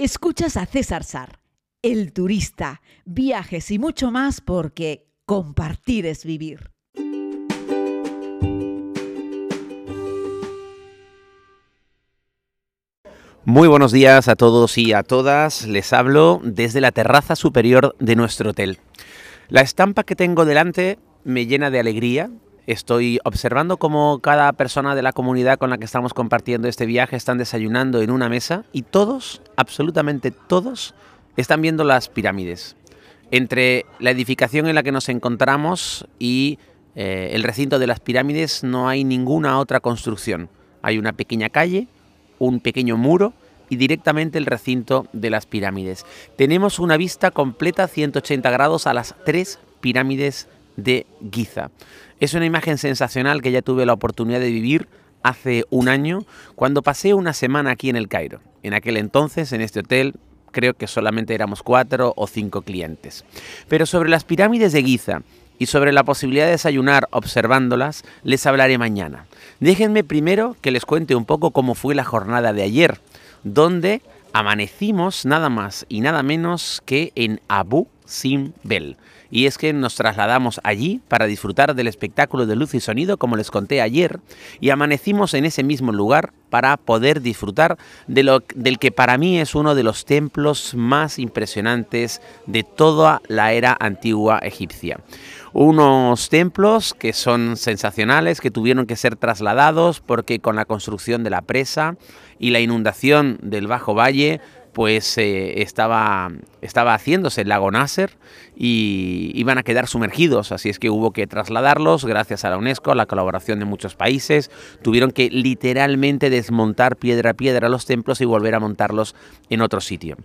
Escuchas a César Sar, el turista, viajes y mucho más porque compartir es vivir. Muy buenos días a todos y a todas. Les hablo desde la terraza superior de nuestro hotel. La estampa que tengo delante me llena de alegría. Estoy observando cómo cada persona de la comunidad con la que estamos compartiendo este viaje están desayunando en una mesa y todos, absolutamente todos, están viendo las pirámides. Entre la edificación en la que nos encontramos y eh, el recinto de las pirámides no hay ninguna otra construcción. Hay una pequeña calle, un pequeño muro y directamente el recinto de las pirámides. Tenemos una vista completa 180 grados a las tres pirámides de Giza. Es una imagen sensacional que ya tuve la oportunidad de vivir hace un año cuando pasé una semana aquí en el Cairo. En aquel entonces, en este hotel, creo que solamente éramos cuatro o cinco clientes. Pero sobre las pirámides de Giza y sobre la posibilidad de desayunar observándolas, les hablaré mañana. Déjenme primero que les cuente un poco cómo fue la jornada de ayer, donde amanecimos nada más y nada menos que en Abu Simbel y es que nos trasladamos allí para disfrutar del espectáculo de luz y sonido, como les conté ayer, y amanecimos en ese mismo lugar para poder disfrutar de lo, del que para mí es uno de los templos más impresionantes de toda la era antigua egipcia. Unos templos que son sensacionales, que tuvieron que ser trasladados porque con la construcción de la presa y la inundación del Bajo Valle, pues eh, estaba, estaba haciéndose el lago Nasser y iban a quedar sumergidos, así es que hubo que trasladarlos gracias a la UNESCO, a la colaboración de muchos países, tuvieron que literalmente desmontar piedra a piedra los templos y volver a montarlos en otro sitio.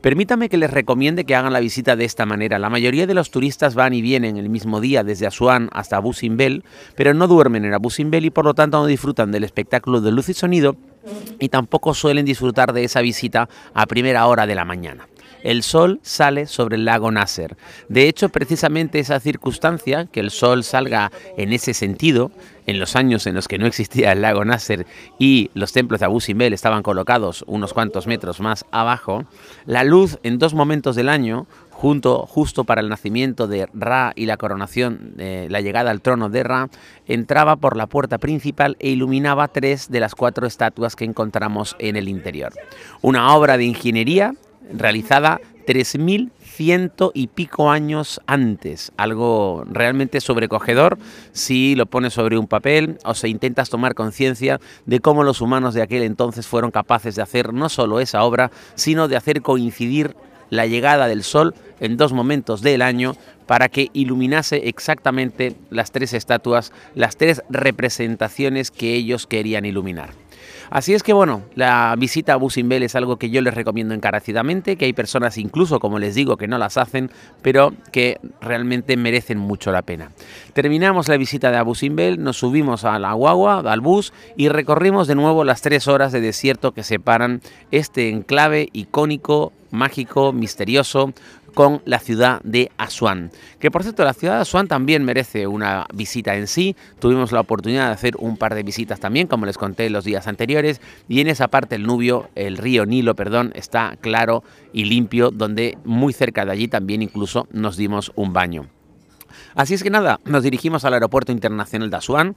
Permítame que les recomiende que hagan la visita de esta manera. La mayoría de los turistas van y vienen el mismo día desde Asuán hasta Abu Simbel, pero no duermen en Abu Simbel y por lo tanto no disfrutan del espectáculo de luz y sonido y tampoco suelen disfrutar de esa visita a primera hora de la mañana. El sol sale sobre el lago Nasser. De hecho, precisamente esa circunstancia, que el sol salga en ese sentido, en los años en los que no existía el lago Nasser y los templos de Abu Simbel estaban colocados unos cuantos metros más abajo, la luz en dos momentos del año junto, justo para el nacimiento de Ra y la coronación, la llegada al trono de Ra, entraba por la puerta principal e iluminaba tres de las cuatro estatuas que encontramos en el interior. Una obra de ingeniería realizada 3.100 y pico años antes, algo realmente sobrecogedor si lo pones sobre un papel o se intentas tomar conciencia de cómo los humanos de aquel entonces fueron capaces de hacer no solo esa obra, sino de hacer coincidir la llegada del sol en dos momentos del año para que iluminase exactamente las tres estatuas, las tres representaciones que ellos querían iluminar. Así es que bueno, la visita a Busimbel es algo que yo les recomiendo encarecidamente, que hay personas incluso, como les digo, que no las hacen, pero que realmente merecen mucho la pena. Terminamos la visita de Abu Simbel, nos subimos a la guagua, al bus y recorrimos de nuevo las tres horas de desierto que separan este enclave icónico, mágico, misterioso, con la ciudad de Asuán. Que por cierto, la ciudad de Asuán también merece una visita en sí. Tuvimos la oportunidad de hacer un par de visitas también, como les conté los días anteriores. Y en esa parte el Nubio, el río Nilo, perdón, está claro y limpio, donde muy cerca de allí también incluso nos dimos un baño. Así es que nada, nos dirigimos al aeropuerto internacional de Asuán,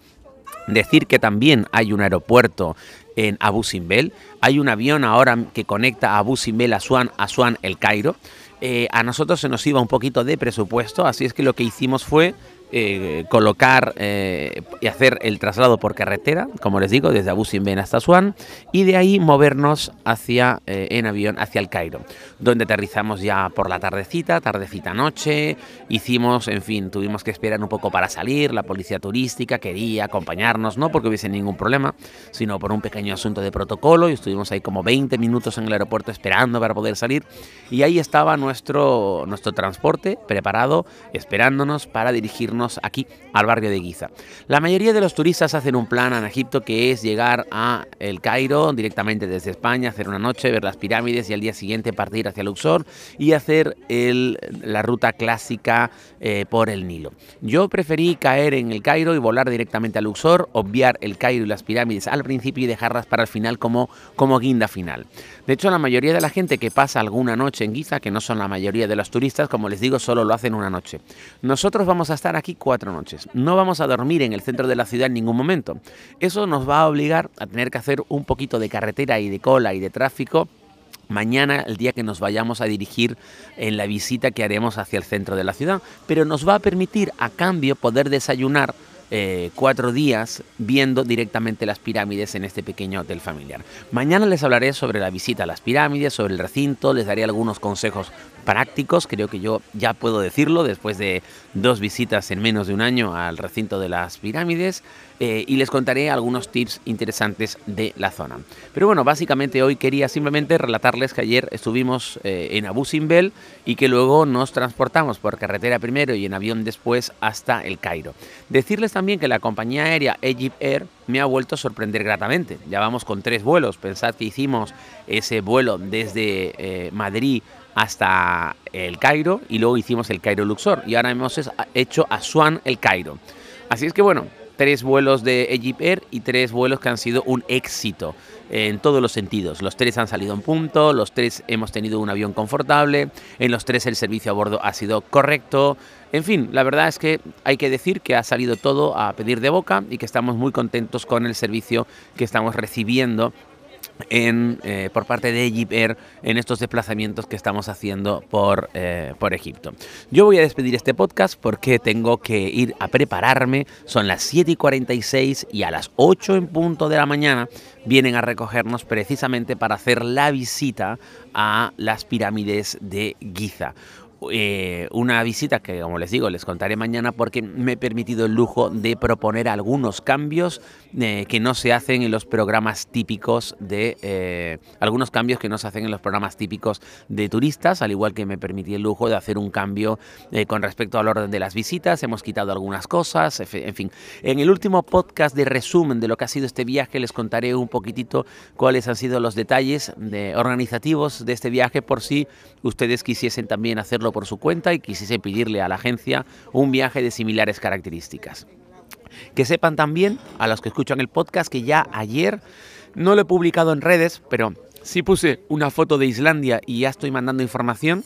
Decir que también hay un aeropuerto en Abu Simbel. Hay un avión ahora que conecta a Abu Simbel, Asuán, Asuán, el Cairo. Eh, a nosotros se nos iba un poquito de presupuesto, así es que lo que hicimos fue eh, colocar eh, y hacer el traslado por carretera, como les digo, desde Abu Simbel hasta Asuán, y de ahí movernos hacia, en avión hacia el Cairo, donde aterrizamos ya por la tardecita, tardecita noche, hicimos, en fin, tuvimos que esperar un poco para salir, la policía turística quería acompañarnos, no porque hubiese ningún problema, sino por un pequeño asunto de protocolo, y estuvimos ahí como 20 minutos en el aeropuerto esperando para poder salir, y ahí estaba nuestro, nuestro transporte preparado, esperándonos para dirigirnos aquí al barrio de Giza. La mayoría de los turistas hacen un plan en Egipto que es llegar a El Cairo directamente desde España, hacer una noche, ver las pirámides y al día siguiente partir hacia Luxor y hacer el, la ruta clásica eh, por el Nilo. Yo preferí caer en El Cairo y volar directamente a Luxor, obviar El Cairo y las pirámides al principio y dejarlas para el final como, como guinda final. De hecho, la mayoría de la gente que pasa alguna noche en Giza, que no son la mayoría de los turistas, como les digo, solo lo hacen una noche. Nosotros vamos a estar aquí cuatro noches. No vamos a dormir en el centro de la ciudad en ningún momento. Eso nos va a obligar a tener que hacer un poquito de carretera y de cola y de tráfico mañana, el día que nos vayamos a dirigir en la visita que haremos hacia el centro de la ciudad, pero nos va a permitir a cambio poder desayunar eh, cuatro días viendo directamente las pirámides en este pequeño hotel familiar. Mañana les hablaré sobre la visita a las pirámides, sobre el recinto, les daré algunos consejos prácticos, creo que yo ya puedo decirlo después de dos visitas en menos de un año al recinto de las pirámides eh, y les contaré algunos tips interesantes de la zona. Pero bueno, básicamente hoy quería simplemente relatarles que ayer estuvimos eh, en Abu Simbel y que luego nos transportamos por carretera primero y en avión después hasta el Cairo. Decirles también que la compañía aérea Egypt Air me ha vuelto a sorprender gratamente. Ya vamos con tres vuelos. Pensad que hicimos ese vuelo desde eh, Madrid hasta el Cairo y luego hicimos el Cairo Luxor y ahora hemos hecho Asuán el Cairo. Así es que bueno, tres vuelos de Egypt Air y tres vuelos que han sido un éxito en todos los sentidos. Los tres han salido en punto, los tres hemos tenido un avión confortable, en los tres el servicio a bordo ha sido correcto. En fin, la verdad es que hay que decir que ha salido todo a pedir de boca y que estamos muy contentos con el servicio que estamos recibiendo en, eh, por parte de Egypt Air en estos desplazamientos que estamos haciendo por, eh, por Egipto. Yo voy a despedir este podcast porque tengo que ir a prepararme. Son las 7 y 46 y a las 8 en punto de la mañana vienen a recogernos precisamente para hacer la visita a las pirámides de Giza. Eh, una visita que, como les digo, les contaré mañana porque me he permitido el lujo de proponer algunos cambios eh, que no se hacen en los programas típicos de... Eh, algunos cambios que no se hacen en los programas típicos de turistas, al igual que me permití el lujo de hacer un cambio con respecto al orden de las visitas. Hemos quitado algunas cosas, en fin. En el último podcast de resumen de lo que ha sido este viaje les contaré un poquitito cuáles han sido los detalles de, organizativos de este viaje por si ustedes quisiesen también hacerlo por su cuenta y quisiese pedirle a la agencia un viaje de similares características. Que sepan también, a los que escuchan el podcast, que ya ayer no lo he publicado en redes, pero sí puse una foto de Islandia y ya estoy mandando información.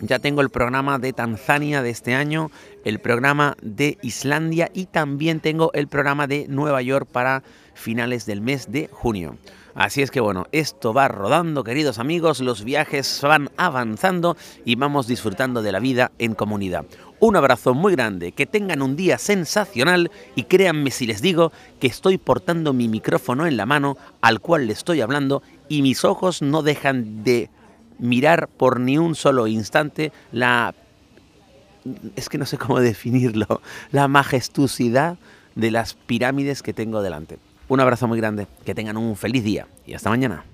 Ya tengo el programa de Tanzania de este año, el programa de Islandia y también tengo el programa de Nueva York para finales del mes de junio. Así es que bueno, esto va rodando, queridos amigos, los viajes van avanzando y vamos disfrutando de la vida en comunidad. Un abrazo muy grande, que tengan un día sensacional y créanme si les digo que estoy portando mi micrófono en la mano al cual le estoy hablando y mis ojos no dejan de mirar por ni un solo instante la... es que no sé cómo definirlo, la majestuosidad de las pirámides que tengo delante. Un abrazo muy grande, que tengan un feliz día y hasta mañana.